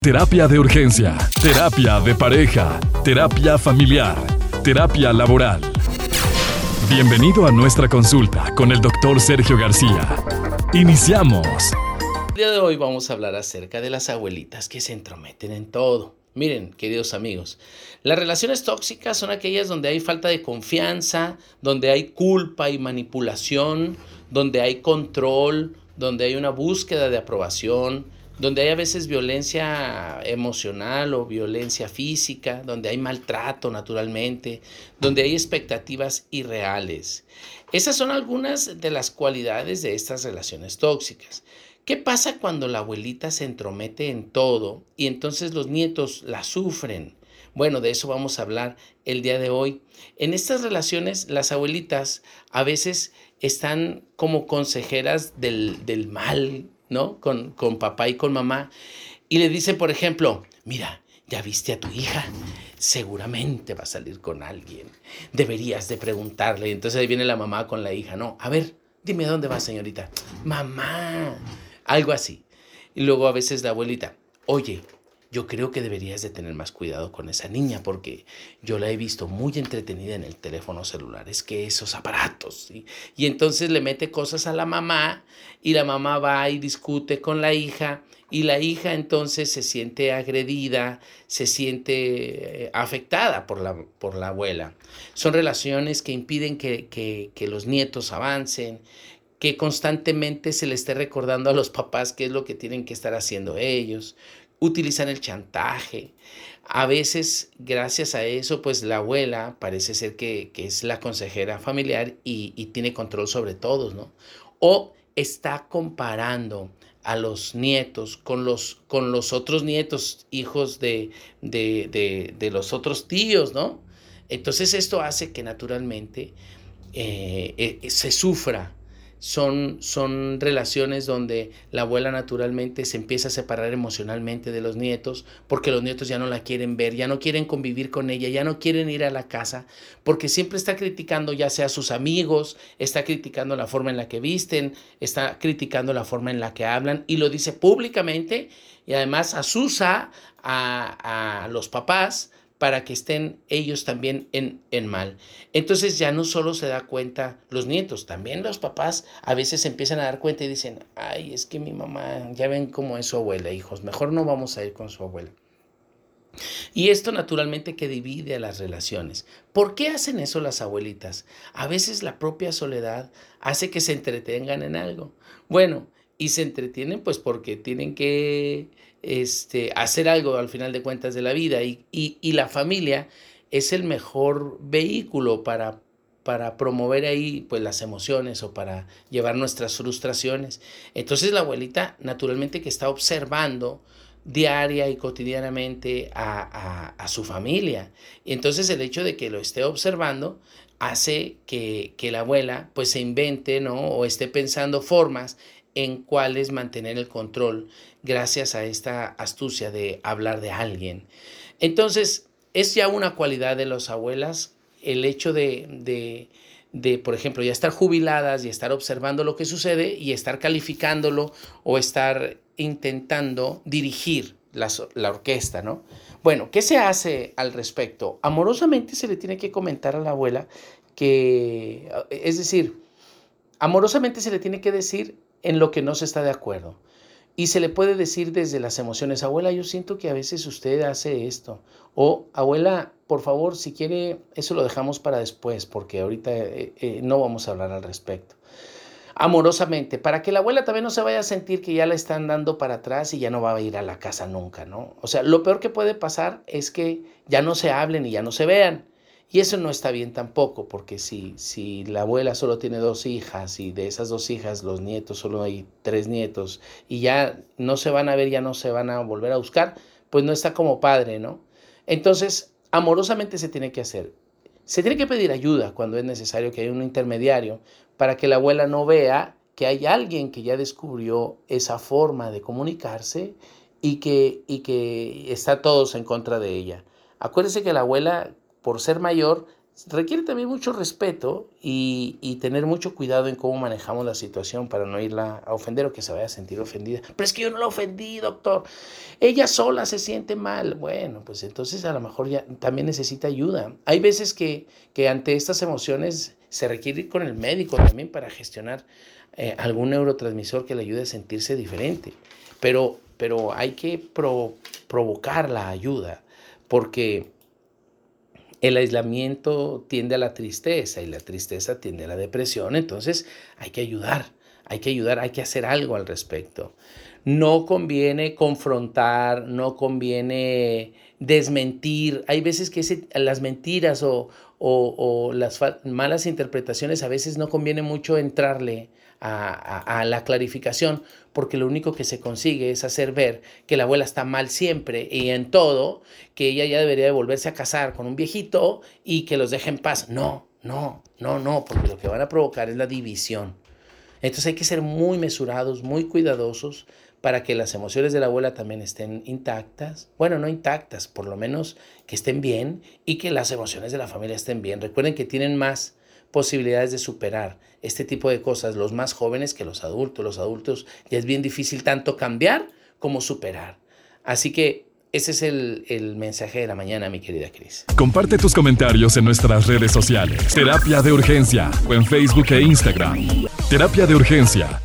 Terapia de urgencia, terapia de pareja, terapia familiar, terapia laboral. Bienvenido a nuestra consulta con el doctor Sergio García. Iniciamos. El día de hoy vamos a hablar acerca de las abuelitas que se entrometen en todo. Miren, queridos amigos, las relaciones tóxicas son aquellas donde hay falta de confianza, donde hay culpa y manipulación, donde hay control, donde hay una búsqueda de aprobación, donde hay a veces violencia emocional o violencia física, donde hay maltrato naturalmente, donde hay expectativas irreales. Esas son algunas de las cualidades de estas relaciones tóxicas. ¿Qué pasa cuando la abuelita se entromete en todo y entonces los nietos la sufren? Bueno, de eso vamos a hablar el día de hoy. En estas relaciones, las abuelitas a veces están como consejeras del, del mal, ¿no? Con, con papá y con mamá. Y le dicen, por ejemplo, mira, ya viste a tu hija, seguramente va a salir con alguien. Deberías de preguntarle. Entonces ahí viene la mamá con la hija, no, a ver, dime dónde va, señorita. Mamá, algo así. Y luego a veces la abuelita, oye, yo creo que deberías de tener más cuidado con esa niña porque yo la he visto muy entretenida en el teléfono celular, es que esos aparatos. Y entonces le mete cosas a la mamá y la mamá va y discute con la hija y la hija entonces se siente agredida, se siente eh, afectada por la, por la abuela. Son relaciones que impiden que, que, que los nietos avancen, que constantemente se le esté recordando a los papás qué es lo que tienen que estar haciendo ellos, utilizan el chantaje. A veces, gracias a eso, pues la abuela parece ser que, es la consejera familiar y, tiene control sobre todos, ¿no? O está comparando a los nietos con los, con los otros nietos, hijos de, de, los otros tíos, ¿no? Entonces esto hace que naturalmente eh, eh, se sufra son, son relaciones donde la abuela naturalmente se empieza a separar emocionalmente de los nietos porque los nietos ya no la quieren ver, ya no quieren convivir con ella, ya no quieren ir a la casa porque siempre está criticando ya sea a sus amigos, está criticando la forma en la que visten, está criticando la forma en la que hablan y lo dice públicamente y además asusa a, a los papás para que estén ellos también en, en, mal. Entonces ya no solo se da cuenta los nietos, también los papás a veces empiezan a dar cuenta y dicen, ay, es que mi mamá, ya ven cómo es su abuela, hijos, mejor no vamos a ir con su abuela. Y esto naturalmente que divide a las relaciones. ¿Por qué hacen eso las abuelitas? A veces la propia soledad hace que se entretengan en algo. Bueno, y se entretienen pues porque tienen que este, hacer algo al final de cuentas de la vida y, y, la familia es el mejor vehículo para, para promover ahí pues las emociones o para llevar nuestras frustraciones. Entonces la abuelita naturalmente que está observando diaria y cotidianamente a, a, su familia. Y entonces el hecho de que lo esté observando hace que, que la abuela pues se invente ¿no? o esté pensando formas en cuáles mantener el control gracias a esta astucia de hablar de alguien. Entonces, es ya una cualidad de las abuelas el hecho de, de, por ejemplo, ya estar jubiladas y estar observando lo que sucede y estar calificándolo o estar intentando dirigir la, la, orquesta, ¿no? Bueno, ¿qué se hace al respecto? Amorosamente se le tiene que comentar a la abuela que, es decir, amorosamente se le tiene que decir en lo que no se está de acuerdo. Y se le puede decir desde las emociones, abuela, yo siento que a veces usted hace esto. O abuela, por favor, si quiere, eso lo dejamos para después, porque ahorita eh, eh, no vamos a hablar al respecto. Amorosamente, para que la abuela también no se vaya a sentir que ya la están dando para atrás y ya no va a ir a la casa nunca, ¿no? O sea, lo peor que puede pasar es que ya no se hablen y ya no se vean. Y eso no está bien tampoco, porque si, si la abuela solo tiene dos hijas y de esas dos hijas los nietos solo hay tres nietos y ya no se van a ver, ya no se van a volver a buscar, pues no está como padre, ¿no? Entonces, amorosamente se tiene que hacer. Se tiene que pedir ayuda cuando es necesario que haya un intermediario para que la abuela no vea que hay alguien que ya descubrió esa forma de comunicarse y que, y que está todos en contra de ella. Acuérdese que la abuela por ser mayor, requiere también mucho respeto y, tener mucho cuidado en cómo manejamos la situación para no irla a ofender o que se vaya a sentir ofendida. Pero es que yo no la ofendí, doctor. Ella sola se siente mal. Bueno, pues entonces a lo mejor ya también necesita ayuda. Hay veces que, que ante estas emociones se requiere ir con el médico también para gestionar eh, algún neurotransmisor que le ayude a sentirse diferente. Pero, pero hay que provocar la ayuda porque el aislamiento tiende a la tristeza y la tristeza tiende a la depresión, entonces hay que ayudar, hay que ayudar, hay que hacer algo al respecto. No conviene confrontar, no conviene desmentir. Hay veces que las mentiras o, las malas interpretaciones a veces no conviene mucho entrarle a, la clarificación, porque lo único que se consigue es hacer ver que la abuela está mal siempre y en todo, que ella ya debería de volverse a casar con un viejito y que los deje en paz. No, no, no, no, porque lo que van a provocar es la división. Entonces hay que ser muy mesurados, muy cuidadosos para que las emociones de la abuela también estén intactas. Bueno, no intactas, por lo menos que estén bien y que las emociones de la familia estén bien. Recuerden que tienen más posibilidades de superar este tipo de cosas los más jóvenes que los adultos. Los adultos ya es bien difícil tanto cambiar como superar. Así que ese es el, el, mensaje de la mañana, mi querida Cris. Comparte tus comentarios en nuestras redes sociales. Terapia de Urgencia o en Facebook e Instagram. Terapia de Urgencia